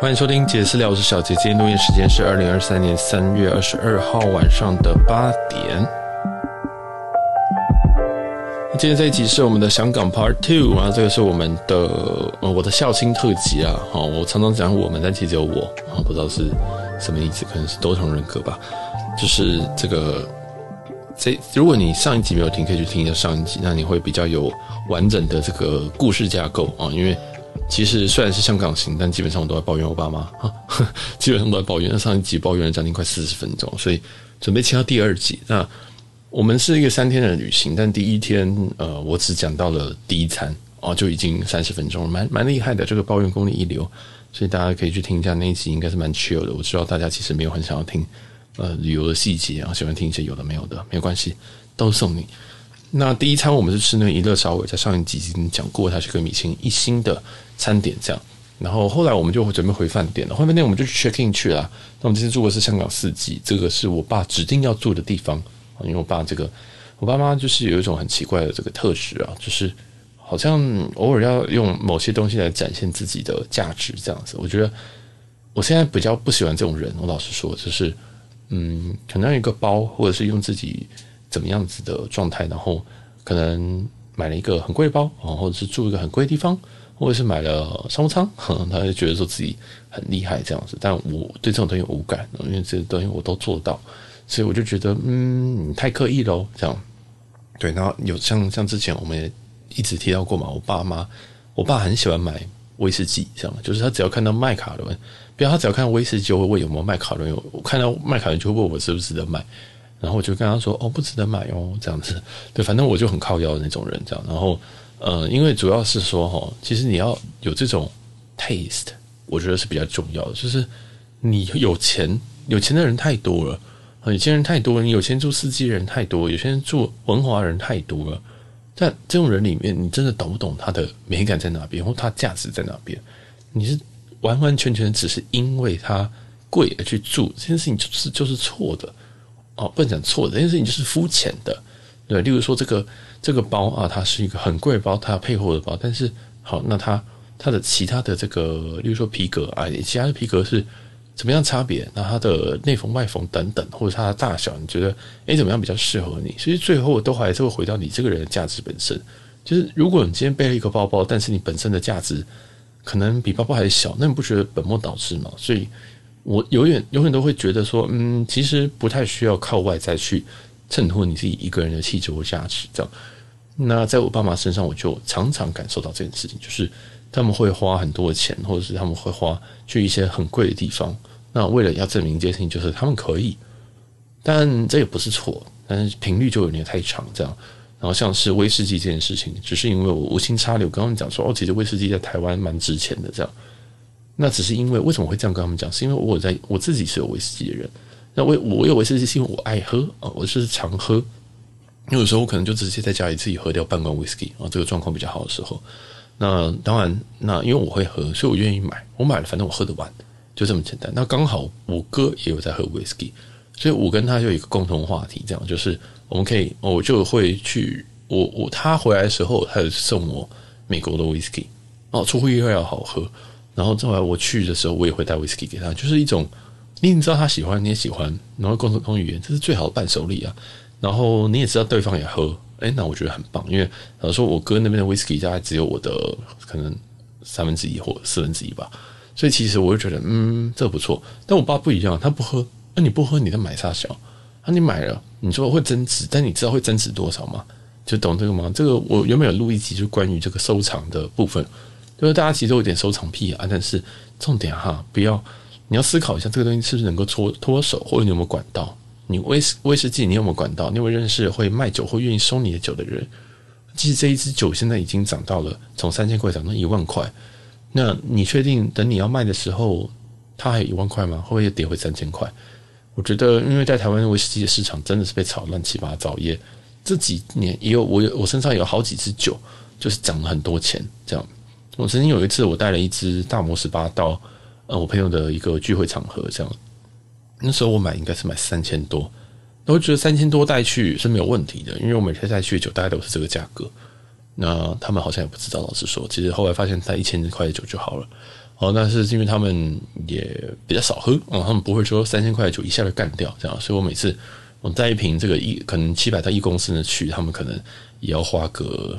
欢迎收听杰私聊，我是小杰。今天录音时间是二零二三年三月二十二号晚上的八点。今天这一集是我们的香港 Part Two，然后这个是我们的呃我的孝亲特辑啊。好，我常常讲我们，但其实有我啊，不知道是什么意思，可能是多重人格吧。就是这个这，如果你上一集没有听，可以去听一下上一集，那你会比较有完整的这个故事架构啊，因为。其实虽然是香港行，但基本上我都在抱怨我爸妈啊，基本上都在抱怨。那上一集抱怨了将近快四十分钟，所以准备切到第二集。那我们是一个三天的旅行，但第一天呃，我只讲到了第一餐哦，就已经三十分钟了，蛮蛮厉害的。这个抱怨功力一流，所以大家可以去听一下那一集，应该是蛮 chill 的。我知道大家其实没有很想要听呃旅游的细节啊，喜欢听一些有的没有的，没关系，都送你。那第一餐我们是吃那个怡乐烧味，在上一集已经讲过，它是个米其林一星的餐点，这样。然后后来我们就准备回饭店了，回饭店我们就去 check in 去了。那我们今天住的是香港四季，这个是我爸指定要住的地方，因为我爸这个我爸妈就是有一种很奇怪的这个特质啊，就是好像偶尔要用某些东西来展现自己的价值这样子。我觉得我现在比较不喜欢这种人，我老实说，就是嗯，可能一个包，或者是用自己。怎么样子的状态，然后可能买了一个很贵的包，或者是住一个很贵的地方，或者是买了商务舱，他就觉得说自己很厉害这样子。但我对这种东西无感，因为这些东西我都做到，所以我就觉得嗯，你太刻意喽。这样对，然后有像像之前我们也一直提到过嘛，我爸妈，我爸很喜欢买威士忌，这样就是他只要看到麦卡伦，比如他只要看到威士忌就会问有没有麦卡伦，我看到麦卡伦就会问我值不值得买。然后我就跟他说：“哦，不值得买哦，这样子。对，反正我就很靠腰的那种人，这样。然后，呃，因为主要是说，哈，其实你要有这种 taste，我觉得是比较重要的。就是你有钱，有钱的人太多了，有钱人太多了，你有钱住四季人太多，有钱人住文华人太多了。但这种人里面，你真的懂不懂他的美感在哪边，或他价值在哪边？你是完完全全只是因为他贵而去住，这件事情就是就是错的。”哦，不能讲错的，这件事情就是肤浅的，对。例如说，这个这个包啊，它是一个很贵包，它配货的包。但是，好，那它它的其他的这个，例如说皮革啊，其他的皮革是怎么样差别？那它的内缝、外缝等等，或者它的大小，你觉得诶怎么样比较适合你？其实最后都还是会回到你这个人的价值本身。就是如果你今天背了一个包包，但是你本身的价值可能比包包还小，那你不觉得本末倒置吗？所以。我永远永远都会觉得说，嗯，其实不太需要靠外在去衬托你自己一个人的气质或价值。这样，那在我爸妈身上，我就常常感受到这件事情，就是他们会花很多的钱，或者是他们会花去一些很贵的地方。那为了要证明一件事情，就是他们可以，但这也不是错，但是频率就有点太长。这样，然后像是威士忌这件事情，只是因为我无心插柳，刚刚讲说，哦，其实威士忌在台湾蛮值钱的，这样。那只是因为为什么会这样跟他们讲？是因为我在我自己是有威士忌的人。那我我有威士忌是因为我爱喝啊，我就是常喝。因为有时候我可能就直接在家里自己喝掉半罐威士忌啊，这个状况比较好的时候。那当然，那因为我会喝，所以我愿意买。我买了，反正我喝得完，就这么简单。那刚好我哥也有在喝威士忌，所以我跟他就有一个共同话题，这样就是我们可以，我就会去我我他回来的时候，他就送我美国的威士忌哦，出乎意料好喝。然后后来我去的时候，我也会带威士忌给他，就是一种你你知道他喜欢，你也喜欢，然后共同语言，这是最好的伴手礼啊。然后你也知道对方也喝，哎，那我觉得很棒，因为老说我哥那边的威士忌大概只有我的可能三分之一或四分之一吧，所以其实我就觉得嗯，这不错。但我爸不一样，他不喝，那你不喝，你在买啥小？啊，你买了，你说会增值，但你知道会增值多少吗？就懂这个吗？这个我原本有录一集，就关于这个收藏的部分。就是大家其实都有点收藏癖啊，但是重点哈，不要你要思考一下这个东西是不是能够脱脱手，或者你有没有管道？你威士威士忌你有没有管道？你有没有认识会卖酒或愿意收你的酒的人？其实这一支酒现在已经涨到了从三千块涨到一万块，那你确定等你要卖的时候，它还有一万块吗？会不会又跌回三千块？我觉得，因为在台湾威士忌的市场真的是被炒乱七八糟，也这几年也有我有我身上有好几支酒，就是涨了很多钱这样。我曾经有一次，我带了一支大摩十八到呃我朋友的一个聚会场合，这样那时候我买应该是买三千多，我觉得三千多带去是没有问题的，因为我每天带去的酒大概都是这个价格。那他们好像也不知道，老实说，其实后来发现带一千块的酒就好了。哦，但是因为他们也比较少喝哦，他们不会说三千块的酒一下就干掉这样，所以我每次我带一瓶这个一可能七百到一公升的去，他们可能也要花个。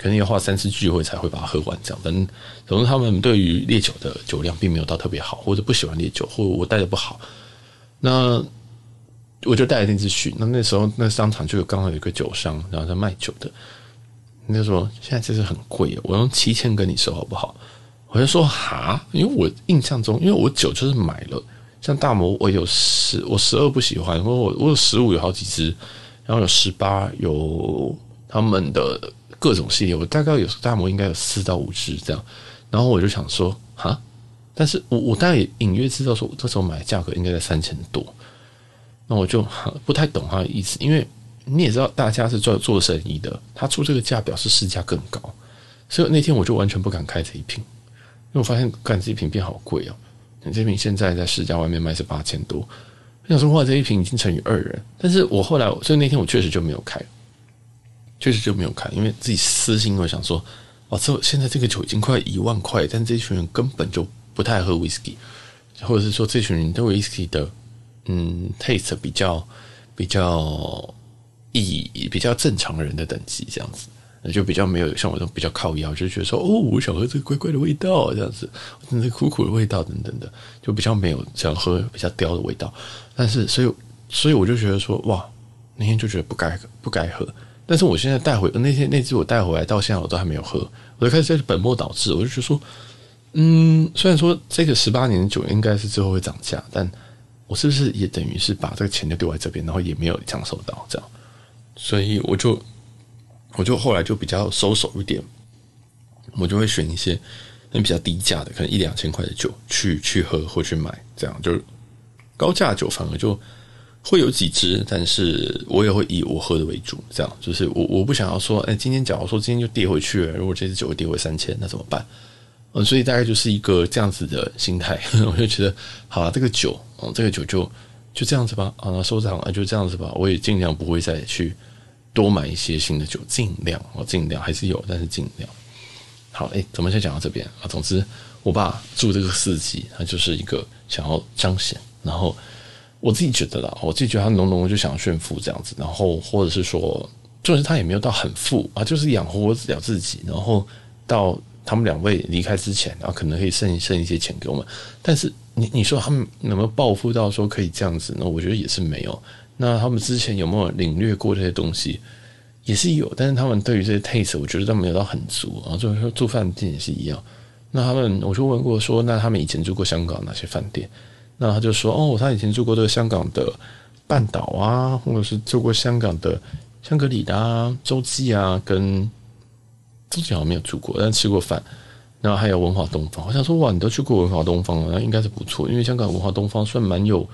肯定要花三次聚会才会把它喝完，这样。但总之，他们对于烈酒的酒量并没有到特别好，或者不喜欢烈酒，或者我带的不好。那我就带了那支去。那那时候，那商场就有刚好有一个酒商，然后在卖酒的。那就说现在这是很贵，我用七千跟你收好不好？我就说哈，因为我印象中，因为我酒就是买了，像大摩我有十，我十二不喜欢，我我我有十五有好几支，然后有十八有他们的。各种系列，我大概有大摩应该有四到五支这样，然后我就想说哈，但是我我大概也隐约知道说，这时候买的价格应该在三千多，那我就不太懂他的意思，因为你也知道大家是做做生意的，他出这个价表示市价更高，所以那天我就完全不敢开这一瓶，因为我发现干这一瓶变好贵哦，这瓶现在在市价外面卖是八千多，我想说哇，这一瓶已经乘以二了，但是我后来所以那天我确实就没有开。确实就没有看，因为自己私心，我想说，哇，这现在这个酒已经快一万块，但这群人根本就不太喝威士忌，或者是说这群人对威士忌的嗯 taste 比较比较以比较正常人的等级这样子，就比较没有像我这种比较靠腰，就觉得说哦，我想喝这个怪怪的味道这样子，那苦苦的味道等等的，就比较没有想喝比较刁的味道。但是所以所以我就觉得说，哇，那天就觉得不该不该喝。但是我现在带回那天那支我带回来到现在我都还没有喝，我就开始在本末倒置，我就觉得说，嗯，虽然说这个十八年的酒应该是之后会涨价，但我是不是也等于是把这个钱就丢在这边，然后也没有享受到这样，所以我就我就后来就比较收手一点，我就会选一些那比较低价的，可能一两千块的酒去去喝或去买，这样就高价酒反而就。会有几支，但是我也会以我喝的为主，这样就是我我不想要说，哎，今天假如说今天就跌回去了，如果这支酒跌回三千，那怎么办？嗯，所以大概就是一个这样子的心态，我就觉得，好了，这个酒，哦，这个酒就就这样子吧，啊，收藏啊，就这样子吧，我也尽量不会再去多买一些新的酒，尽量，我尽量还是有，但是尽量。好，哎，怎么先讲到这边啊？总之，我爸住这个四季，他就是一个想要彰显，然后。我自己觉得啦，我自己觉得他浓浓的就想炫富这样子，然后或者是说，就是他也没有到很富啊，就是养活了自己，然后到他们两位离开之前，然后可能可以剩剩一些钱给我们。但是你你说他们有没有暴富到说可以这样子呢？我觉得也是没有。那他们之前有没有领略过这些东西？也是有，但是他们对于这些 taste，我觉得都没有到很足啊。就是说住饭店也是一样。那他们我就问过说，那他们以前住过香港哪些饭店？那他就说：“哦，他以前住过这个香港的半岛啊，或者是住过香港的香格里拉、洲际啊，跟洲际好像没有住过，但吃过饭。然后还有文华东方。我想说，哇，你都去过文华东方了，那应该是不错，因为香港文华东方算蛮有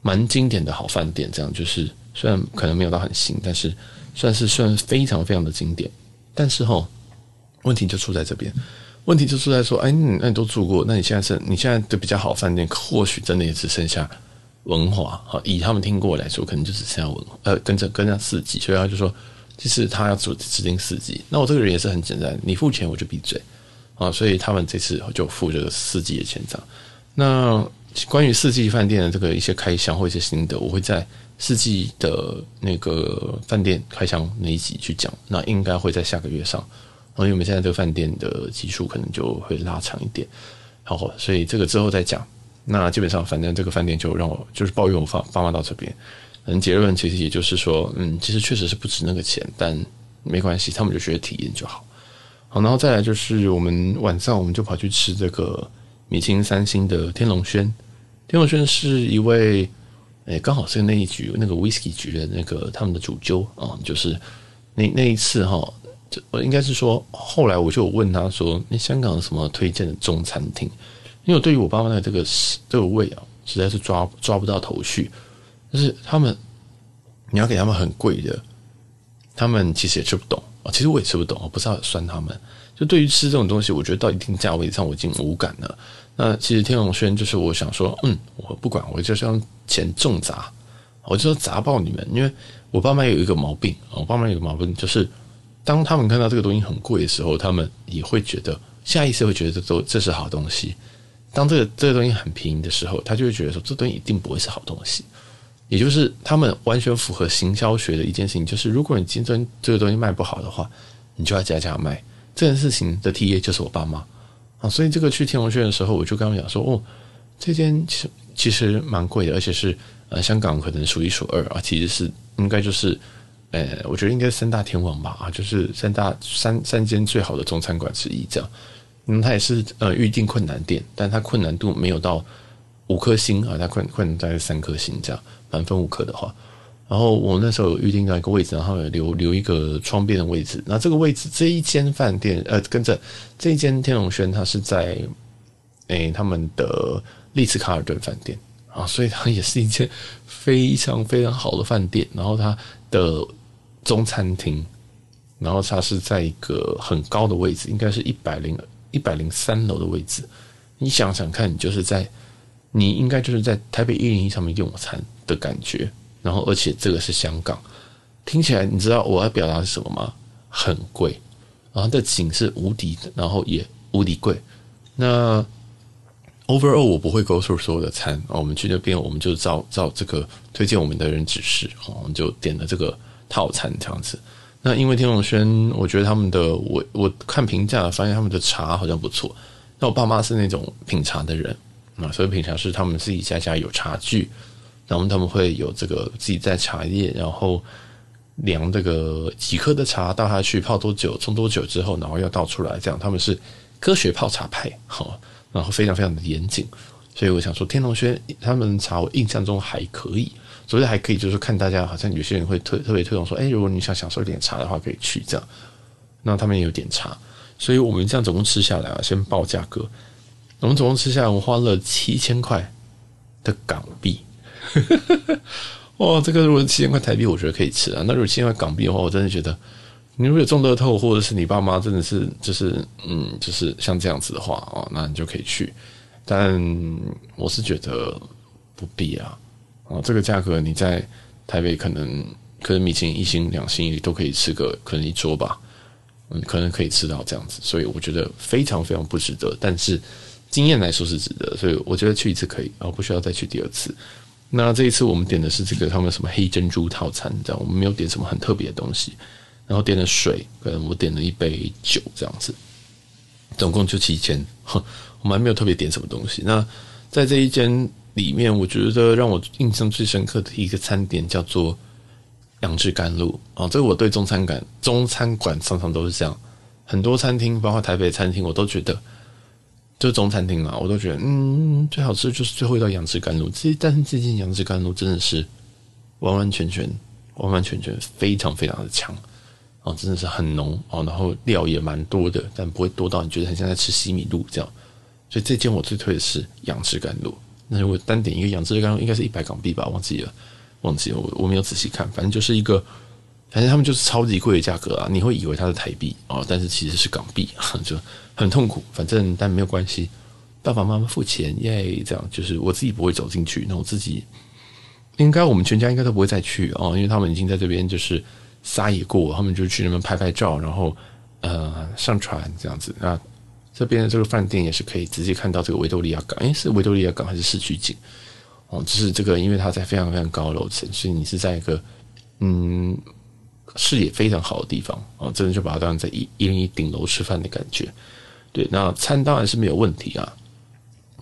蛮经典的好饭店，这样就是虽然可能没有到很新，但是算是算非常非常的经典。但是齁，问题就出在这边。”问题就是在说，哎，那你都住过，那你现在是你现在的比较好饭店，或许真的也只剩下文华。好，以他们听过来说，可能就只剩下文，呃，跟着跟着四季，所以他就说，其实他要指指定四季。那我这个人也是很简单，你付钱我就闭嘴啊，所以他们这次就付这个四季的钱账。那关于四季饭店的这个一些开箱或一些心得，我会在四季的那个饭店开箱那一集去讲，那应该会在下个月上。因为我们现在这个饭店的基数可能就会拉长一点，好，所以这个之后再讲。那基本上，反正这个饭店就让我就是抱怨我爸爸妈到这边。嗯，结论其实也就是说，嗯，其实确实是不值那个钱，但没关系，他们就觉得体验就好。好，然后再来就是我们晚上我们就跑去吃这个米其林三星的天龙轩。天龙轩是一位，诶，刚好是那一局那个 whisky 局的那个他们的主揪啊，就是那那一次哈。我应该是说，后来我就问他说：“那香港有什么推荐的中餐厅？”因为我对于我爸妈的这个这个胃啊，实在是抓抓不到头绪。就是他们，你要给他们很贵的，他们其实也吃不懂啊。其实我也吃不懂，我不知道酸他们。就对于吃这种东西，我觉得到一定价位上我已经无感了。那其实天龙轩就是我想说，嗯，我不管，我就是要钱重砸，我就要砸爆你们。因为我爸妈有一个毛病，我爸妈有个毛病就是。当他们看到这个东西很贵的时候，他们也会觉得下意识会觉得这都这是好东西，当这个这个东西很便宜的时候，他就会觉得说这东西一定不会是好东西。也就是他们完全符合行销学的一件事情，就是如果你今天这个东西卖不好的话，你就要加价卖。这件事情的 TA 就是我爸妈啊，所以这个去天龙轩的时候，我就跟他们讲说，哦，这间其实其实蛮贵的，而且是呃香港可能数一数二啊，其实是应该就是。呃，我觉得应该是三大天王吧，啊，就是三大三三间最好的中餐馆之一，这样。嗯，它也是呃预定困难店，但它困难度没有到五颗星啊，它困困难大概三颗星这样，满分五颗的话。然后我那时候有预定到一个位置，然后有留留一个窗边的位置。那这个位置这一间饭店，呃，跟着这一间天龙轩，它是在诶他们的丽兹卡尔顿饭店啊，所以它也是一间非常非常好的饭店。然后它的。中餐厅，然后它是在一个很高的位置，应该是一百零一百零三楼的位置。你想想看，你就是在，你应该就是在台北一零一上面用餐的感觉。然后，而且这个是香港，听起来你知道我要表达是什么吗？很贵，然后这景是无敌的，然后也无敌贵。那 overall 我不会 go through 所有的餐，我们去那边我们就照照这个推荐我们的人指示，我们就点了这个。套餐这样子，那因为天龙轩，我觉得他们的我我看评价发现他们的茶好像不错。那我爸妈是那种品茶的人啊，所以品茶是他们自己家家有茶具，然后他们会有这个自己在茶叶，然后量这个几克的茶倒下去泡多久，冲多久之后，然后要倒出来，这样他们是科学泡茶派，好，然后非常非常的严谨。所以我想说，天龙轩他们茶我印象中还可以。所以还可以，就是看大家好像有些人会特特别推崇说，哎，如果你想享受一点茶的话，可以去这样。那他们也有点茶，所以我们这样总共吃下来啊，先报价格，我们总共吃下来，我们花了七千块的港币。哇，这个如果七千块台币，我觉得可以吃啊。那如果七千块港币的话，我真的觉得，你如果有中乐透，或者是你爸妈真的是就是嗯，就是像这样子的话哦，那你就可以去。但我是觉得不必啊。哦，这个价格你在台北可能可能米其林一星两星都可以吃个可能一桌吧，嗯，可能可以吃到这样子，所以我觉得非常非常不值得。但是经验来说是值得，所以我觉得去一次可以，然后不需要再去第二次。那这一次我们点的是这个他们什么黑珍珠套餐，这样我们没有点什么很特别的东西，然后点了水，可能我点了一杯酒这样子，总共就七千，我们还没有特别点什么东西。那在这一间。里面我觉得让我印象最深刻的一个餐点叫做杨枝甘露啊，这个我对中餐馆中餐馆常常都是这样，很多餐厅包括台北餐厅，我都觉得就中餐厅嘛，我都觉得嗯最好吃就是最后一道杨枝甘露。这但是这件杨枝甘露真的是完完全全完完全全非常非常的强啊，真的是很浓啊，然后料也蛮多的，但不会多到你觉得很像在吃西米露这样。所以这间我最推的是杨枝甘露。那如果单点一个杨枝甘露，应该是一百港币吧？忘记了，忘记了，我我没有仔细看。反正就是一个，反正他们就是超级贵的价格啊！你会以为它是台币啊，但是其实是港币，就很痛苦。反正但没有关系，爸爸妈妈付钱耶，这样就是我自己不会走进去。那我自己应该我们全家应该都不会再去哦，因为他们已经在这边就是撒野过，他们就去那边拍拍照，然后呃上传这样子啊。这边的这个饭店也是可以直接看到这个维多利亚港，诶，是维多利亚港还是市区景？哦，就是这个，因为它在非常非常高楼层，所以你是在一个嗯视野非常好的地方哦，真的就把它当成在一一零一顶楼吃饭的感觉。对，那餐当然是没有问题啊，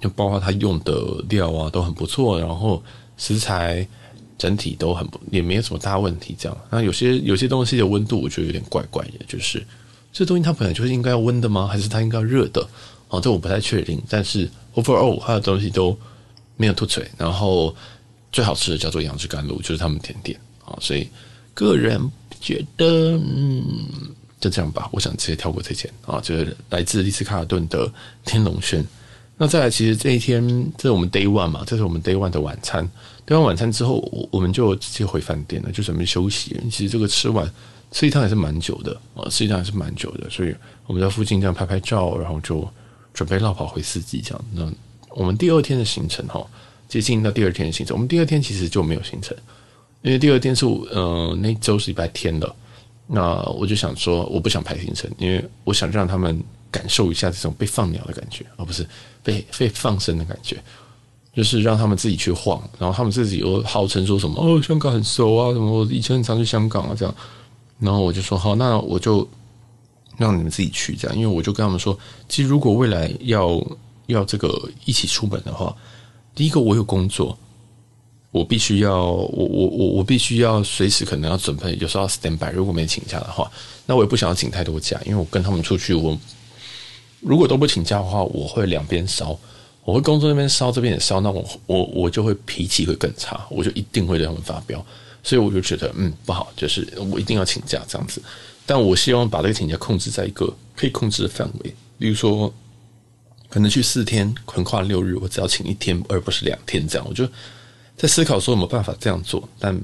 就包括它用的料啊都很不错，然后食材整体都很不也没有什么大问题。这样，那有些有些东西的温度我觉得有点怪怪的，就是。这东西它本来就是应该要温的吗？还是它应该要热的？哦，这我不太确定。但是 overall 它的东西都没有凸槌。然后最好吃的叫做杨枝甘露，就是他们甜点啊。所以个人觉得，嗯，就这样吧。我想直接跳过这件啊，就是来自丽思卡尔顿的天龙轩。那再来，其实这一天这是我们 day one 嘛，这是我们 day one 的晚餐。吃完晚餐之后，我我们就直接回饭店了，就准备休息。其实这个吃完。吃一趟也是蛮久的啊，吃一趟也是蛮久的，所以我们在附近这样拍拍照，然后就准备落跑回四季这样。那我们第二天的行程哈，接近到第二天的行程，我们第二天其实就没有行程，因为第二天是呃那周是礼拜天的。那我就想说，我不想排行程，因为我想让他们感受一下这种被放鸟的感觉，而不是被被放生的感觉。就是让他们自己去晃，然后他们自己又号称说什么哦，香港很熟啊，什么我以前很常去香港啊，这样。然后我就说好，那我就让你们自己去这样，因为我就跟他们说，其实如果未来要要这个一起出门的话，第一个我有工作，我必须要我我我我必须要随时可能要准备，有时候要 stand by。如果没请假的话，那我也不想要请太多假，因为我跟他们出去，我如果都不请假的话，我会两边烧。我会工作那边烧，这边也烧，那我我我就会脾气会更差，我就一定会对他们发飙，所以我就觉得嗯不好，就是我一定要请假这样子。但我希望把这个请假控制在一个可以控制的范围，例如说可能去四天横跨六日，我只要请一天而不是两天这样。我就在思考说有没有办法这样做，但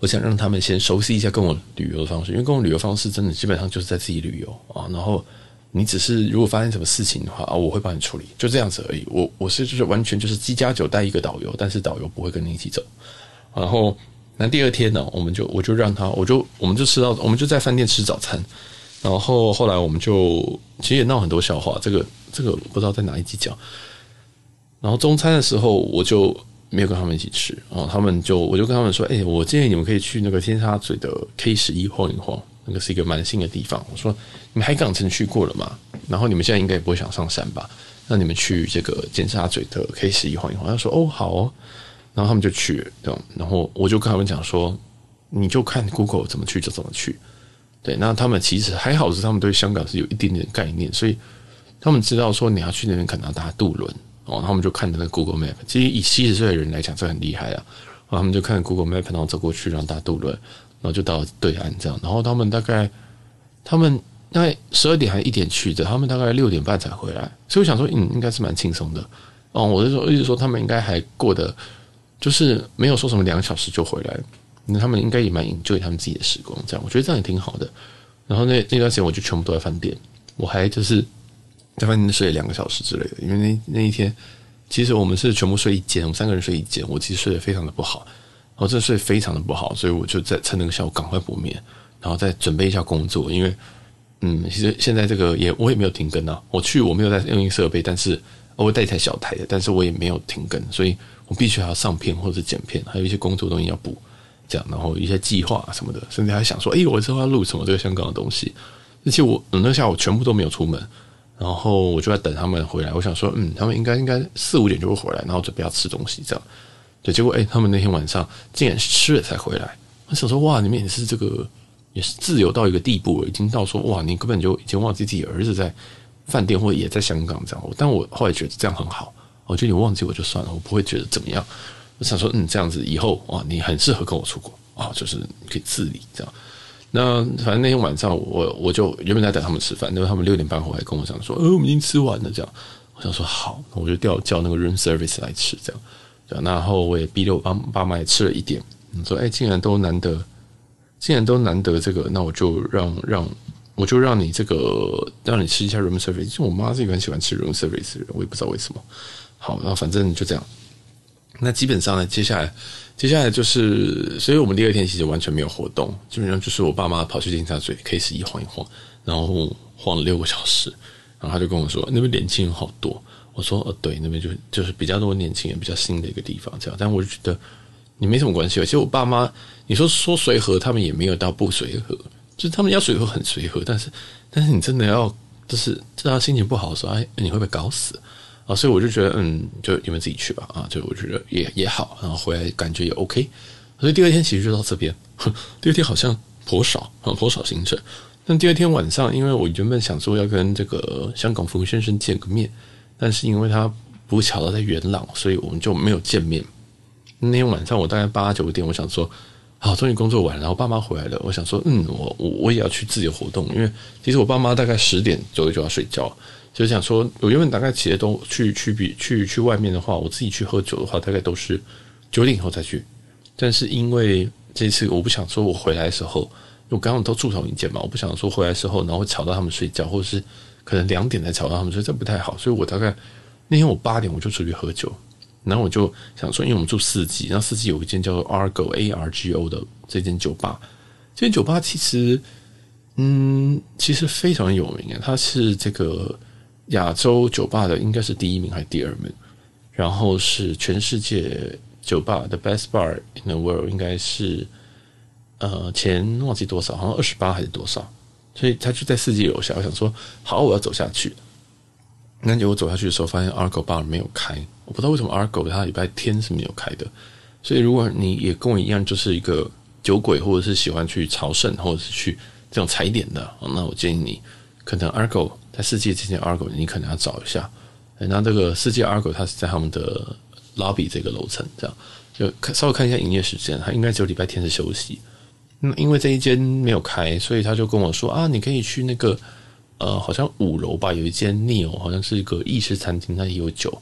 我想让他们先熟悉一下跟我旅游的方式，因为跟我旅游方式真的基本上就是在自己旅游啊，然后。你只是如果发生什么事情的话啊，我会帮你处理，就这样子而已。我我是就是完全就是机加酒带一个导游，但是导游不会跟你一起走。然后那第二天呢，我们就我就让他，我就我们就吃到，我们就在饭店吃早餐。然后后来我们就其实也闹很多笑话，这个这个不知道在哪一集讲。然后中餐的时候我就没有跟他们一起吃，然后他们就我就跟他们说，哎，我建议你们可以去那个尖沙咀的 K 十一晃一晃。那个是一个蛮新的地方。我说你们海港城去过了吗？然后你们现在应该也不会想上山吧？那你们去这个尖沙咀的 K 十一晃一晃。他说哦好哦，然后他们就去了。然后我就跟他们讲说，你就看 Google 怎么去就怎么去。对，那他们其实还好是他们对香港是有一点点概念，所以他们知道说你要去那边可能要搭渡轮哦。然后他们就看那 Google Map，其实以七十岁的人来讲这很厉害啊。然后他们就看 Google Map，然后走过去，然后搭渡轮。然后就到对岸这样，然后他们大概，他们大概十二点还一点去的，他们大概六点半才回来，所以我想说，嗯，应该是蛮轻松的。哦，我是说，意思说他们应该还过得，就是没有说什么两个小时就回来，那他们应该也蛮 enjoy 他们自己的时光，这样，我觉得这样也挺好的。然后那那段时间我就全部都在饭店，我还就是在饭店睡了两个小时之类的，因为那那一天其实我们是全部睡一间，我们三个人睡一间，我其实睡得非常的不好。我这睡非常的不好，所以我就在趁那个下午赶快补眠，然后再准备一下工作。因为，嗯，其实现在这个也我也没有停更啊。我去我没有在用设备，但是我带一台小台的，但是我也没有停更，所以我必须还要上片或者剪片，还有一些工作东西要补，这样，然后一些计划什么的，甚至还想说，哎，我之后要录什么这个香港的东西。而且我那个下午全部都没有出门，然后我就在等他们回来。我想说，嗯，他们应该应该四五点就会回来，然后准备要吃东西这样。对，结果哎，他们那天晚上竟然是吃了才回来。我想说，哇，你们也是这个，也是自由到一个地步，已经到说，哇，你根本就已经忘记自己儿子在饭店或者也在香港这样。但我后来觉得这样很好，我觉得你忘记我就算了，我不会觉得怎么样。我想说，嗯，这样子以后啊，你很适合跟我出国啊，就是你可以自理这样。那反正那天晚上我我就原本在等他们吃饭，因为他们六点半回来跟我讲说，呃，我们已经吃完了这样。我想说好，我就调叫那个 room service 来吃这样。然后我也逼着我爸妈也吃了一点。说，哎，既然都难得，既然都难得这个，那我就让让，我就让你这个让你吃一下 room service。就我妈是一个很喜欢吃 room service 的人，我也不知道为什么。好，然后反正就这样。那基本上呢，接下来接下来就是，所以我们第二天其实完全没有活动，基本上就是我爸妈跑去尖沙咀 K 十一晃一晃，然后晃了六个小时，然后他就跟我说，那边年轻人好多。我说呃，对，那边就就是比较多年轻人，比较新的一个地方，这样。但我就觉得你没什么关系。其实我爸妈，你说说随和，他们也没有到不随和，就是他们要随和很随和，但是但是你真的要就是知道心情不好的时候，哎，你会被搞死啊！所以我就觉得，嗯，就你们自己去吧啊！就我觉得也也好，然后回来感觉也 OK。所以第二天其实就到这边，第二天好像颇少很，颇少行程。但第二天晚上，因为我原本想说要跟这个香港冯先生见个面。但是因为他不巧的在元朗，所以我们就没有见面。那天晚上我大概八九点，我想说，好，终于工作完了，然后爸妈回来了，我想说，嗯，我我我也要去自由活动，因为其实我爸妈大概十点左右就要睡觉，就想说，我原本大概起来都去去比去去外面的话，我自己去喝酒的话，大概都是九点以后再去。但是因为这次我不想说我回来的时候，我刚刚都住同一间嘛，我不想说回来的时候然后吵到他们睡觉，或者是。可能两点才吵到他们，所以这不太好。所以我大概那天我八点我就出去喝酒，然后我就想说，因为我们住四季，然后四季有一间叫做 Argo A R G O 的这间酒吧，这间酒吧其实，嗯，其实非常有名啊，它是这个亚洲酒吧的应该是第一名还是第二名，然后是全世界酒吧的 best bar in the world 应该是呃前忘记多少，好像二十八还是多少，所以他就在四季楼下。我想说，好，我要走下去。那结果走下去的时候，发现 Argo bar 没有开，我不知道为什么 Argo 它礼拜天是没有开的。所以如果你也跟我一样，就是一个酒鬼，或者是喜欢去朝圣，或者是去这种踩点的，那我建议你，可能 Argo 在世界之前 Argo，你可能要找一下。那这个世界 Argo 它是在他们的 lobby 这个楼层，这样就看稍微看一下营业时间，它应该只有礼拜天是休息。那因为这一间没有开，所以他就跟我说啊，你可以去那个。呃，好像五楼吧，有一间 Neo，好像是一个意式餐厅，它也有酒。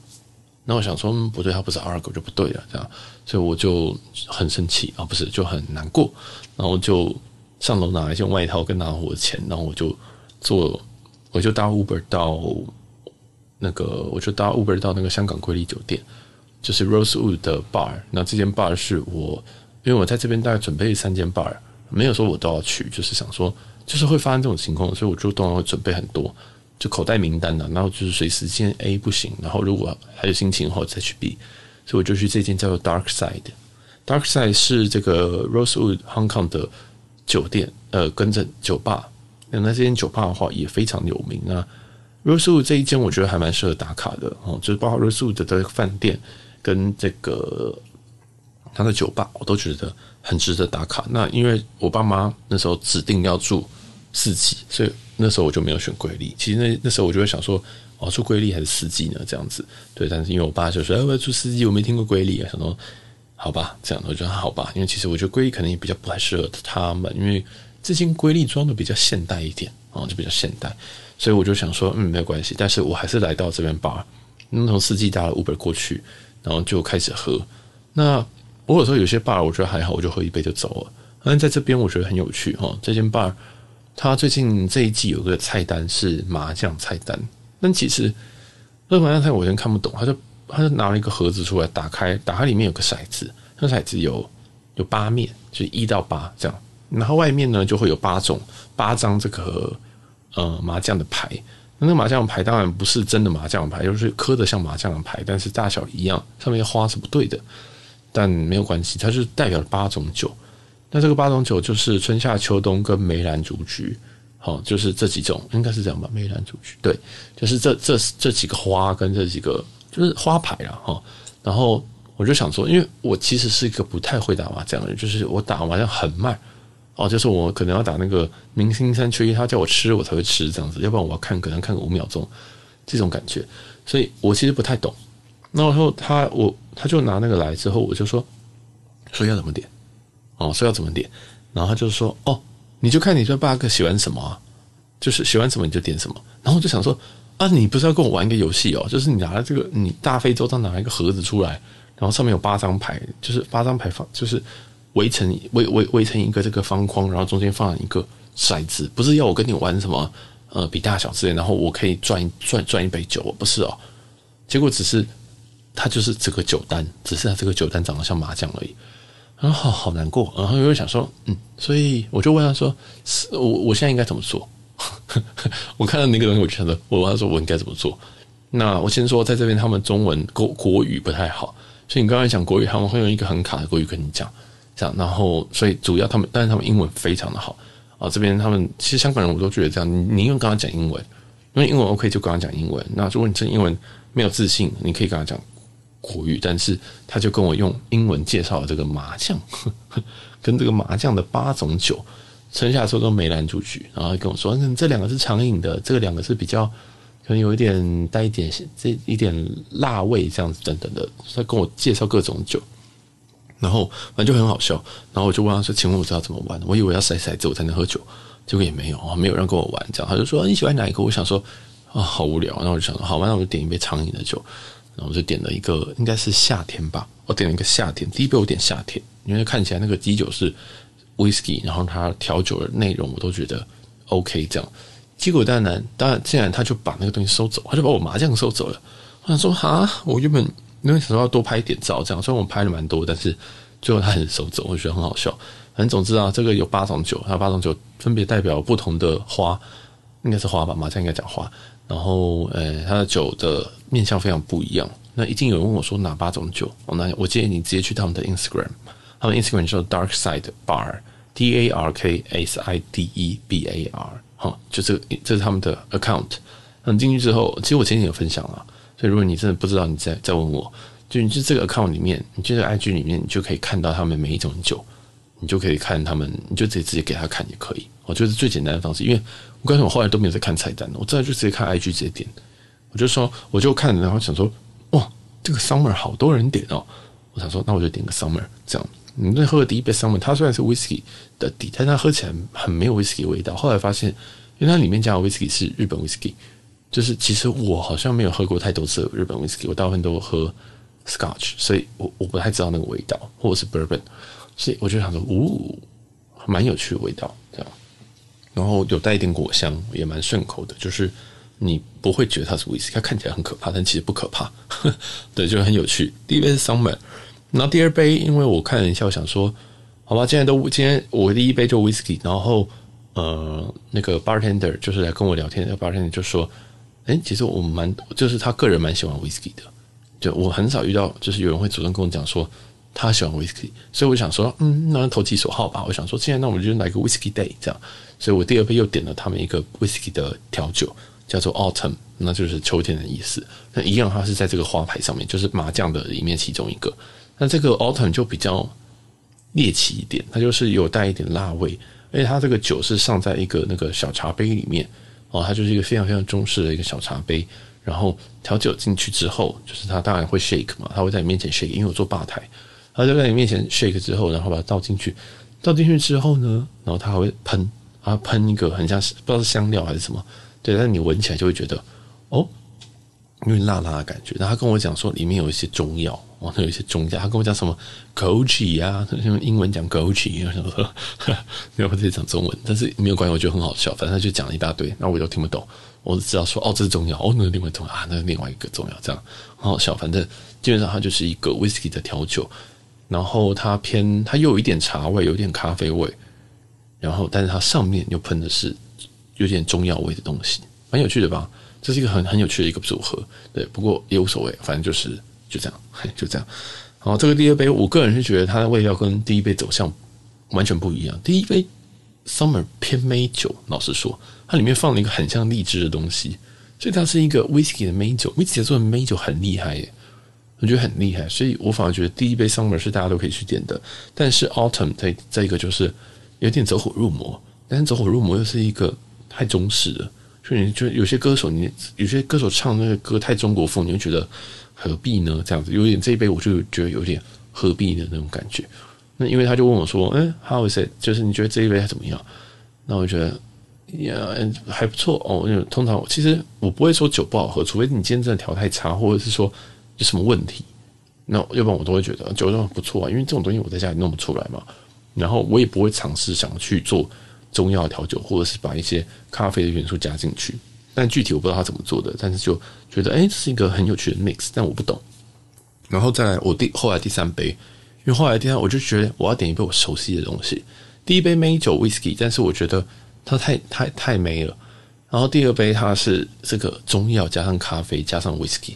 那我想说，嗯，不对，它不是 Argo 就不对了，这样，所以我就很生气啊，不是，就很难过。然后就上楼拿一件外套跟拿我的钱，然后我就坐，我就搭 Uber 到那个，我就搭 Uber 到那个香港瑰丽酒店，就是 Rosewood 的 bar。那这间 bar 是我，因为我在这边大概准备三间 bar，没有说我都要去，就是想说。就是会发生这种情况，所以我就当然会准备很多，就口袋名单呐，然后就是随时间 A 不行，然后如果还有心情的话再去 B，所以我就去这间叫做 Dark Side。Dark Side 是这个 Rosewood Hong Kong 的酒店，呃，跟着酒吧。那那这间酒吧的话也非常有名啊。Rosewood 这一间我觉得还蛮适合打卡的哦，就是包括 Rosewood 的饭店跟这个他的酒吧，我都觉得很值得打卡。那因为我爸妈那时候指定要住。四季，所以那时候我就没有选瑰丽。其实那那时候我就会想说，哦，住瑰丽还是四季呢？这样子，对。但是因为我爸就说，哎，我要住四季，我没听过瑰丽啊。想说，好吧，这样我觉得好吧。因为其实我觉得瑰丽可能也比较不太适合他们，因为这间瑰丽装的比较现代一点啊，就比较现代。所以我就想说，嗯，没有关系。但是我还是来到这边吧那从四季搭了 Uber 过去，然后就开始喝。那我有时候有些 bar 我觉得还好，我就喝一杯就走了。但在这边我觉得很有趣哈，这间 bar。他最近这一季有个菜单是麻将菜单，但其实这个麻将菜我有点看不懂。他就他就拿了一个盒子出来，打开，打开里面有个骰子，那骰子有有八面，就是一到八这样。然后外面呢就会有八种八张这个呃麻将的牌。那个麻将牌当然不是真的麻将牌，就是刻的像麻将的牌，但是大小一样，上面花是不对的。但没有关系，它就是代表了八种酒。那这个八种酒就是春夏秋冬跟梅兰竹菊，好，就是这几种，应该是这样吧？梅兰竹菊，对，就是这这这几个花跟这几个就是花牌了哈。然后我就想说，因为我其实是一个不太会打麻将的人，就是我打麻将很慢哦，就是我可能要打那个明星三缺一，他叫我吃我才会吃这样子，要不然我要看可能看个五秒钟这种感觉，所以我其实不太懂。然后他我他就拿那个来之后，我就说说要怎么点。哦，说要怎么点，然后他就说：“哦，你就看你这八个喜欢什么，就是喜欢什么你就点什么。”然后我就想说：“啊，你不是要跟我玩一个游戏哦？就是你拿了这个，你大费周章拿一个盒子出来，然后上面有八张牌，就是八张牌放，就是围成围围围成一个这个方框，然后中间放一个骰子，不是要我跟你玩什么呃比大小之类，然后我可以赚赚赚一杯酒，不是哦。结果只是他就是这个酒单，只是他这个酒单长得像麻将而已。”然后好好难过，然后又想说，嗯，所以我就问他说，是我我现在应该怎么做？我看到那个东西，我就想着，我问他说我应该怎么做？那我先说，在这边他们中文国国语不太好，所以你刚才讲国语，他们会用一个很卡的国语跟你讲，这样，然后所以主要他们，但是他们英文非常的好啊。这边他们其实香港人我都觉得这样，你宁愿跟他讲英文，因为英文 OK 就跟他讲英文。那如果你真英文没有自信，你可以跟他讲。国语，但是他就跟我用英文介绍了这个麻将，跟这个麻将的八种酒，剩下的时候都梅兰竹菊，然后跟我说，这两个是常饮的，这个两个是比较可能有一点带一点这一点辣味这样子等等的，他跟我介绍各种酒，然后反正就很好笑，然后我就问他说，请问我知道怎么玩？我以为要筛骰子我才能喝酒，结果也没有，没有人跟我玩，这样他就说你喜欢哪一个？我想说啊，好无聊，然后我就想说好吧，那我就点一杯常饮的酒。然后我就点了一个，应该是夏天吧。我点了一个夏天，第一杯我点夏天，因为看起来那个基酒是 whisky，然后它调酒的内容我都觉得 OK。这样，结果当然，当然，竟然他就把那个东西收走，他就把我麻将收走了。我想说，哈，我原本因为想说要多拍一点照，这样，虽然我拍了蛮多，但是最后他很收走，我觉得很好笑。反正总之啊，这个有八种酒，它八种酒分别代表不同的花。应该是花吧，麻将应该讲花。然后，呃，它的酒的面向非常不一样。那一定有人问我说哪八种酒？哦，那我建议你直接去他们的 Instagram，他们 Instagram 叫 Dark Side Bar，D A R K S I D E B A R，哈，就这个，这是他们的 account。那你进去之后，其实我前天有分享了，所以如果你真的不知道，你再再问我，就你就这个 account 里面，你就在 IG 里面，你就可以看到他们每一种酒。你就可以看他们，你就直接直接给他看也可以。我觉得是最简单的方式，因为我刚才我后来都没有在看菜单，我真的就直接看 IG 直接点。我就说，我就看，然后想说，哇，这个 Summer 好多人点哦。我想说，那我就点个 Summer 这样。你那喝的第一杯 Summer，它虽然是 Whisky 的底，但它喝起来很没有 Whisky 味道。后来发现，因为它里面加的 Whisky 是日本 Whisky，就是其实我好像没有喝过太多次日本 Whisky，我大部分都喝 Scotch，所以我我不太知道那个味道，或者是 Bourbon。所以我就想说，呜，蛮有趣的味道，这样，然后有带一点果香，也蛮顺口的。就是你不会觉得它是威士忌，它看起来很可怕，但其实不可怕。对，就很有趣。第一杯是 Summer，然后第二杯，因为我看了一下，我想说，好吧，今天都今天我第一杯就威士忌，然后呃，那个 bartender 就是来跟我聊天，那 bartender 就说，哎，其实我蛮，就是他个人蛮喜欢威士忌的，就我很少遇到，就是有人会主动跟我讲说。他喜欢 whisky，所以我想说，嗯，那投其所好吧。我想说，既然那我们就来个 whisky day 这样，所以我第二杯又点了他们一个 whisky 的调酒，叫做 autumn，那就是秋天的意思。那一样，它是在这个花牌上面，就是麻将的里面其中一个。那这个 autumn 就比较猎奇一点，它就是有带一点辣味，而且它这个酒是上在一个那个小茶杯里面哦，它就是一个非常非常中式的一个小茶杯。然后调酒进去之后，就是它当然会 shake 嘛，它会在你面前 shake，因为我坐吧台。他就在你面前 shake 之后，然后把它倒进去，倒进去之后呢，然后它还会喷，啊喷一个很像不知道是香料还是什么，对，但你闻起来就会觉得哦，有点辣辣的感觉。然后他跟我讲说里面有一些中药，哦，有一些中药。他跟我讲什么枸杞啊，用英文讲枸杞，我想说没有直接讲中文，但是没有关系，我觉得很好笑。反正他就讲了一大堆，那我都听不懂，我只知道说哦，这是中药，哦，那是另外中药啊，那是另外一个中药，这样很好笑。反正基本上它就是一个 whisky 的调酒。然后它偏，它又有一点茶味，有点咖啡味，然后但是它上面又喷的是有点中药味的东西，蛮有趣的吧？这是一个很很有趣的一个组合，对，不过也无所谓，反正就是就这样，就这样。然后这个第二杯，我个人是觉得它的味道跟第一杯走向完全不一样。第一杯 Summer 偏梅酒，老实说，它里面放了一个很像荔枝的东西，所以它是一个 Whisky 的梅酒，Whisky 做的梅酒很厉害耶。我觉得很厉害，所以我反而觉得第一杯 Summer 是大家都可以去点的。但是 Autumn 在在一个就是有点走火入魔，但是走火入魔又是一个太中式的，所以你就有些歌手，你有些歌手唱那个歌太中国风，你就觉得何必呢？这样子有点这一杯我就觉得有点何必的那种感觉。那因为他就问我说：“嗯，How is it？就是你觉得这一杯怎么样？”那我觉得呀还不错哦。因为通常其实我不会说酒不好喝，除非你今天真的调太差，或者是说。有什么问题？那要不然我都会觉得酒量不错啊，因为这种东西我在家里弄不出来嘛。然后我也不会尝试想去做中药调酒，或者是把一些咖啡的元素加进去。但具体我不知道他怎么做的，但是就觉得哎，这是一个很有趣的 mix，但我不懂。然后再来，我第后来第三杯，因为后来第三我就觉得我要点一杯我熟悉的东西。第一杯梅酒 whisky，但是我觉得它太太太梅了。然后第二杯它是这个中药加上咖啡加上 whisky。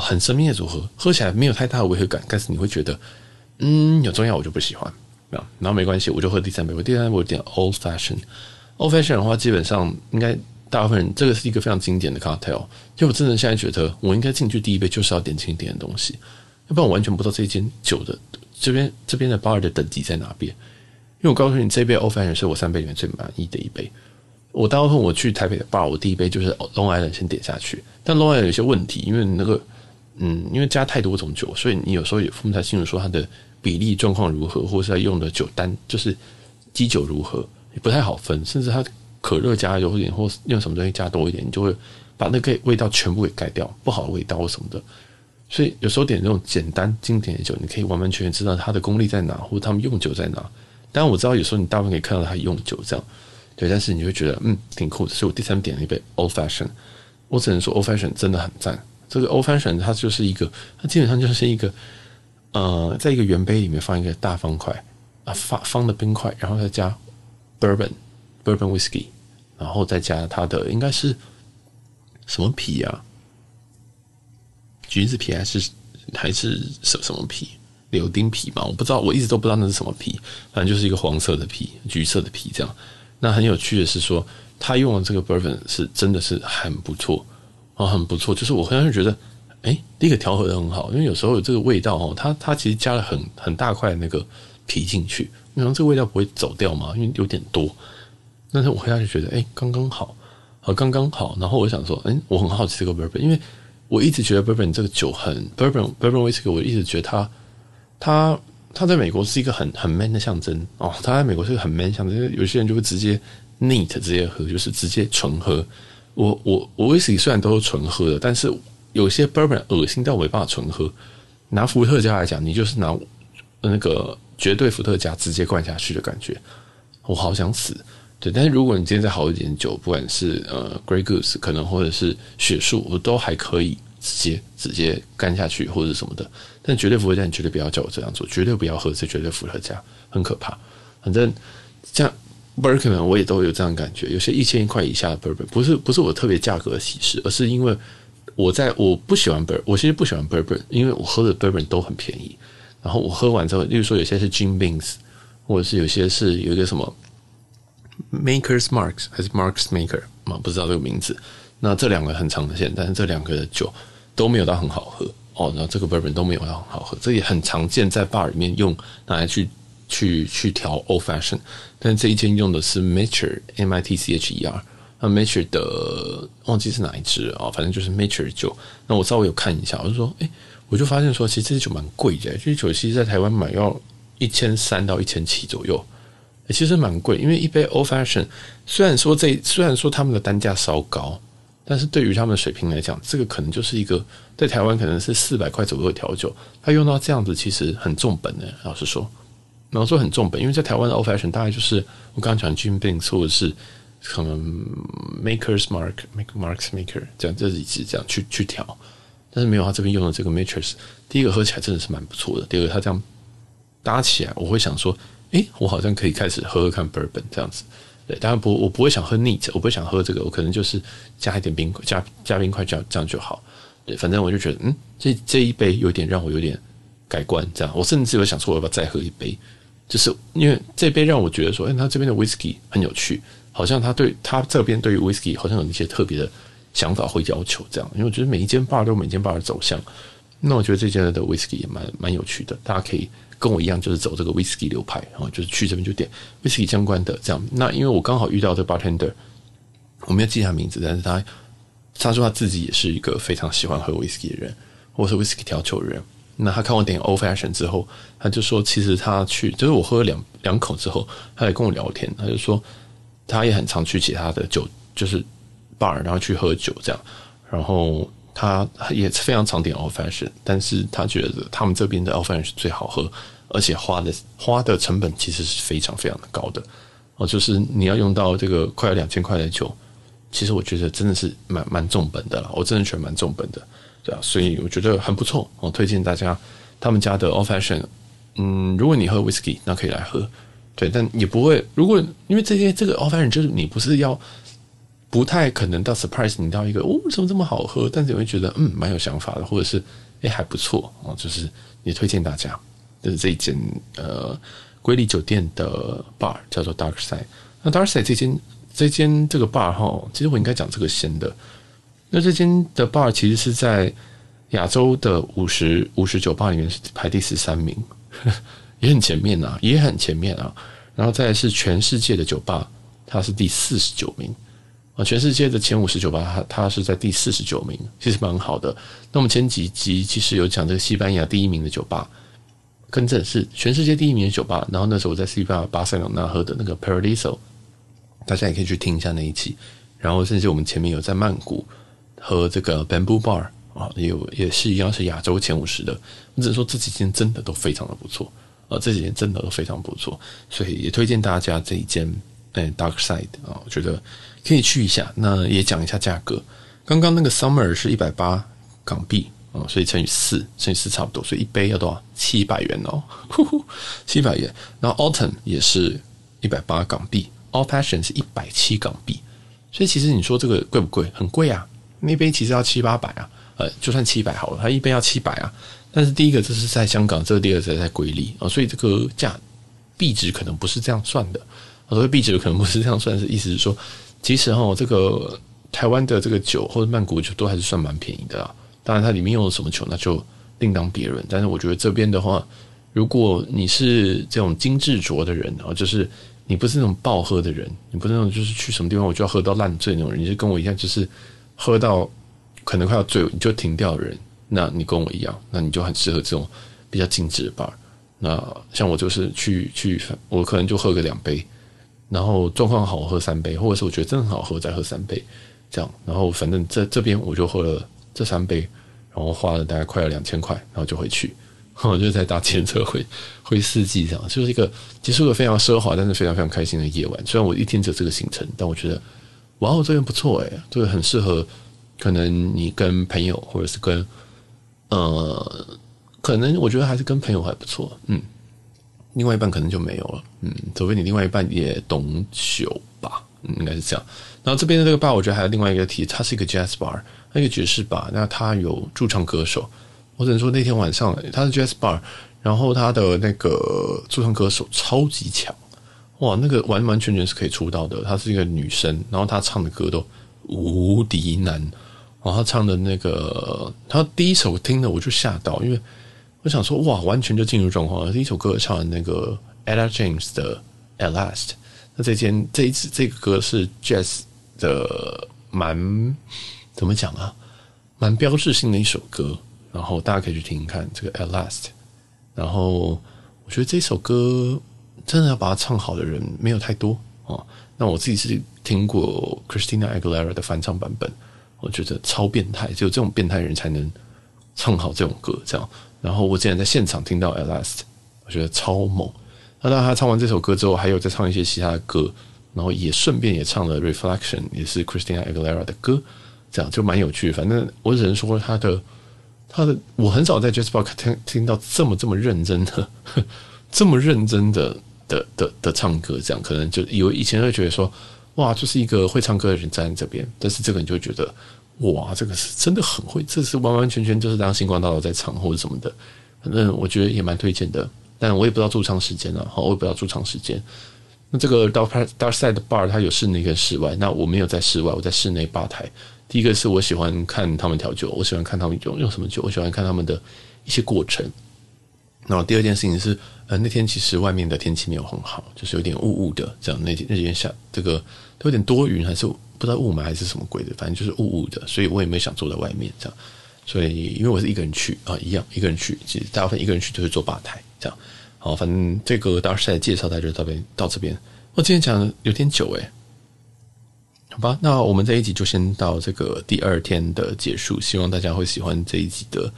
很神秘的组合，喝起来没有太大的违和感，但是你会觉得，嗯，有中药我就不喜欢，然后没关系，我就喝第三杯。我第三杯我点 Old Fashion，Old Fashion 的话，基本上应该大部分人这个是一个非常经典的 cocktail。就我真的现在觉得，我应该进去第一杯就是要点经典的东西，要不然我完全不知道这间酒的这边这边的 bar 的等级在哪边。因为我告诉你，这杯 Old Fashion 是我三杯里面最满意的一杯。我大部分我去台北的 bar，我第一杯就是 Long Island 先点下去，但 Long Island 有些问题，因为那个。嗯，因为加太多种酒，所以你有时候也分不太清楚说它的比例状况如何，或是它用的酒单就是基酒如何，也不太好分。甚至它可乐加有点，或用什么东西加多一点，你就会把那个味道全部给盖掉，不好的味道或什么的。所以有时候点那种简单经典的酒，你可以完完全全知道它的功力在哪，或者他们用酒在哪。当然我知道有时候你大部分可以看到他用酒这样，对，但是你会觉得嗯挺酷的。所以我第三点了一杯 Old Fashion，我只能说 Old Fashion 真的很赞。这个 Old Fashion 它就是一个，它基本上就是一个，呃，在一个圆杯里面放一个大方块啊，方方的冰块，然后再加 Bourbon Bourbon Whisky，然后再加它的应该是什么皮啊？橘子皮还是还是什什么皮？柳丁皮嘛？我不知道，我一直都不知道那是什么皮，反正就是一个黄色的皮，橘色的皮这样。那很有趣的是说，他用的这个 bourbon 是真的是很不错啊，很不错。就是我好像觉得，哎，第一个调和的很好，因为有时候有这个味道哦，它它其实加了很很大块那个皮进去，然后这个味道不会走掉嘛，因为有点多。但是我回家就觉得，哎，刚刚好，啊，刚刚好。然后我想说，哎，我很好奇这个 bourbon，因为我一直觉得 bourbon 这个酒很 bourbon bourbon whisky，我一直觉得它它。他在美国是一个很很 man 的象征哦，他在美国是一个很 man 的象征。有些人就会直接 neat 直接喝，就是直接纯喝。我我我威士忌虽然都是纯喝的，但是有些 bourbon 恶心，但我没办法纯喝。拿伏特加来讲，你就是拿那个绝对伏特加直接灌下去的感觉，我好想死。对，但是如果你今天再好一点酒，不管是呃 Grey Goose 可能或者是雪树，我都还可以。直接直接干下去或者什么的，但绝对伏特加，你绝对不要叫我这样做，绝对不要喝这绝对伏特加，很可怕。反正像 Bourbon 我也都有这样感觉，有些一千块以下的 Bourbon 不是不是我特别价格的歧视，而是因为我在我不喜欢 Bourbon，我其实不喜欢 Bourbon，因为我喝的 Bourbon 都很便宜。然后我喝完之后，例如说有些是 Jim Beams，或者是有些是有一个什么 Maker's Marks 还是 Marks Maker 嘛，不知道这个名字。那这两个很长的，但是这两个的酒。都没有到很好喝哦，然后这个 bourbon 都没有到很好喝，这也很常见在 bar 里面用拿来去去去调 old fashion，但这一间用的是 matcher m i t c h E R，那 Macher 的忘记是哪一支啊，反正就是 matcher 酒。那我稍微有看一下，我就说，哎，我就发现说，其实这些酒蛮贵的，这些酒其实在台湾买要一千三到一千七左右，其实蛮贵，因为一杯 old fashion 虽然说这虽然说他们的单价稍高。但是对于他们的水平来讲，这个可能就是一个在台湾可能是四百块左右的调酒，它用到这样子其实很重本的。老实说，然后说很重本，因为在台湾的 Old Fashion 大概就是我刚刚讲 Jim Beam 或者是可能 Maker's Mark、Make Marks Maker 这样这几支这样去去调，但是没有他这边用的这个 Matrix。第一个喝起来真的是蛮不错的，第二个它这样搭起来，我会想说，诶，我好像可以开始喝喝看 Bourbon 这样子。对，当然不，我不会想喝 neat，我不会想喝这个，我可能就是加一点冰块，加加冰块这样这样就好。对，反正我就觉得，嗯，这这一杯有点让我有点改观，这样，我甚至有想说，我要不要再喝一杯？就是因为这杯让我觉得说，哎，他这边的 whisky 很有趣，好像他对他这边对于 whisky 好像有一些特别的想法或要求，这样。因为我觉得每一间 bar 都有每间 bar 的走向，那我觉得这间的 whisky 也蛮蛮有趣的，大家可以。跟我一样，就是走这个 whisky 流派，然后就是去这边就点 whisky 相关的这样。那因为我刚好遇到这 bartender，我没有记他名字，但是他他说他自己也是一个非常喜欢喝 whisky 的人，或是 whisky 调酒的人。那他看我点 old fashion 之后，他就说，其实他去就是我喝了两两口之后，他也跟我聊天，他就说他也很常去其他的酒，就是 bar，然后去喝酒这样，然后。他也非常常点 Old Fashion，但是他觉得他们这边的 Old Fashion 是最好喝，而且花的花的成本其实是非常非常的高的哦，就是你要用到这个快要两千块的酒，其实我觉得真的是蛮蛮重本的了，我真的觉得蛮重本的，对啊，所以我觉得很不错，我推荐大家他们家的 Old Fashion，嗯，如果你喝 Whisky，那可以来喝，对，但也不会，如果因为这些这个 Old Fashion 就是你不是要。不太可能到 surprise 你到一个哦，为什么这么好喝？但是你会觉得嗯，蛮有想法的，或者是哎还不错哦，就是也推荐大家，就是这一间呃瑰丽酒店的 bar 叫做 Dark Side。那 Dark Side 这间这间这个 bar 哈，其实我应该讲这个先的。那这间的 bar 其实是在亚洲的五十五十酒吧里面是排第十三名，也很前面啊，也很前面啊。然后再是全世界的酒吧，它是第四十九名。啊，全世界的前五十酒吧，它它是在第四十九名，其实蛮好的。那我们前几集其实有讲这个西班牙第一名的酒吧，跟正是全世界第一名的酒吧。然后那时候我在西班牙巴塞罗那喝的那个 Paradiso，大家也可以去听一下那一期。然后甚至我们前面有在曼谷和这个 Bamboo Bar 啊，也有也是一样是亚洲前五十的。我只能说这几间真的都非常的不错啊，这几间真的都非常不错，所以也推荐大家这一间。哎，Dark Side 啊，我觉得可以去一下。那也讲一下价格。刚刚那个 Summer 是一百八港币啊，所以乘以四，乘以四差不多，所以一杯要多少？七百元哦，七百元。然后 Autumn 也是一百八港币，All Passion 是一百七港币，所以其实你说这个贵不贵？很贵啊，那杯其实要七八百啊，呃，就算七百好了，它一杯要七百啊。但是第一个这是在香港，这个第二个是在瑰丽啊，所以这个价币值可能不是这样算的。所以币值可能不是这样算，是意思是说，其实哈，这个台湾的这个酒或者曼谷酒都还是算蛮便宜的啦。当然，它里面用了什么酒，那就另当别论。但是我觉得这边的话，如果你是这种精致酌的人啊，就是你不是那种暴喝的人，你不是那种就是去什么地方我就要喝到烂醉那种人，你就跟我一样，就是喝到可能快要醉你就停掉的人。那你跟我一样，那你就很适合这种比较精致的 bar。那像我就是去去，我可能就喝个两杯，然后状况好喝三杯，或者是我觉得真的很好喝再喝三杯，这样。然后反正这这边我就喝了这三杯，然后花了大概快要两千块，然后就回去，我就在搭计程车 回回四季这样，就是一个结束了非常奢华但是非常非常开心的夜晚。虽然我一天只有这个行程，但我觉得哇哦，这边不错诶，这个很适合，可能你跟朋友或者是跟。呃，可能我觉得还是跟朋友还不错，嗯，另外一半可能就没有了，嗯，除非你另外一半也懂酒吧，嗯，应该是这样。然后这边的这个 bar，我觉得还有另外一个题，它是一个 jazz bar，那个爵士 bar，那它有驻唱歌手。我只能说那天晚上它是 jazz bar，然后它的那个驻唱歌手超级强，哇，那个完完全全是可以出道的。她是一个女生，然后她唱的歌都无敌难。然后她唱的那个，她第一首听的我就吓到，因为我想说哇，完全就进入状况了。第一首歌唱的那个 Ella James 的 At Last，那这件这一次这个歌是 Jazz 的蛮怎么讲啊，蛮标志性的一首歌。然后大家可以去听听看这个 At Last。然后我觉得这首歌真的要把它唱好的人没有太多哦。那我自己是听过 Christina Aguilera 的翻唱版本。我觉得超变态，只有这种变态人才能唱好这种歌，这样。然后我竟然在现场听到《At Last》，我觉得超猛。那当他唱完这首歌之后，还有再唱一些其他的歌，然后也顺便也唱了《Reflection》，也是 Christina Aguilera 的歌，这样就蛮有趣。反正我只能说他的他的，我很少在 Jazz Bar 听听到这么这么认真的、这么认真的的的的唱歌，这样可能就以为以前会觉得说。哇，就是一个会唱歌的人站在这边，但是这个你就觉得，哇，这个是真的很会，这是完完全全就是当星光大道在唱或者什么的。反正我觉得也蛮推荐的，但我也不知道驻唱时间了，好，我也不知道驻唱时间。那这个 Dark Dark Side Bar 它有室内跟室外，那我没有在室外，我在室内吧台。第一个是我喜欢看他们调酒，我喜欢看他们用用什么酒，我喜欢看他们的一些过程。然后第二件事情是，呃，那天其实外面的天气没有很好，就是有点雾雾的，这样那天那天下这个都有点多云，还是不知道雾霾还是什么鬼的，反正就是雾雾的，所以我也没想坐在外面这样。所以因为我是一个人去啊，一样一个人去，其实大部分一个人去就是坐吧台这样。好，反正这个大师在介绍大家就到边到这边。我今天讲的有点久诶，好吧，那我们这一集就先到这个第二天的结束，希望大家会喜欢这一集的。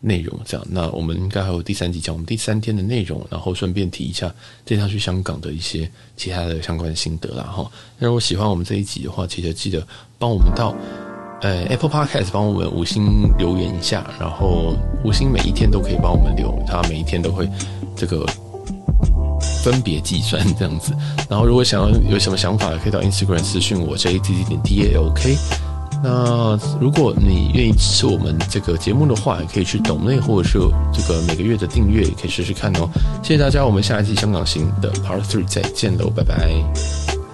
内容这样，那我们应该还有第三集讲我们第三天的内容，然后顺便提一下这趟去香港的一些其他的相关心得啦哈。那如果喜欢我们这一集的话，记得记得帮我们到呃 Apple Podcast 帮我们五星留言一下，然后五星每一天都可以帮我们留，它每一天都会这个分别计算这样子。然后如果想要有什么想法，可以到 Instagram 私讯我 j a t t 点 d a l k。那如果你愿意支持我们这个节目的话，也可以去抖内，或者是这个每个月的订阅，也可以试试看哦。谢谢大家，我们下一期香港行的 Part Three 再见喽，拜拜。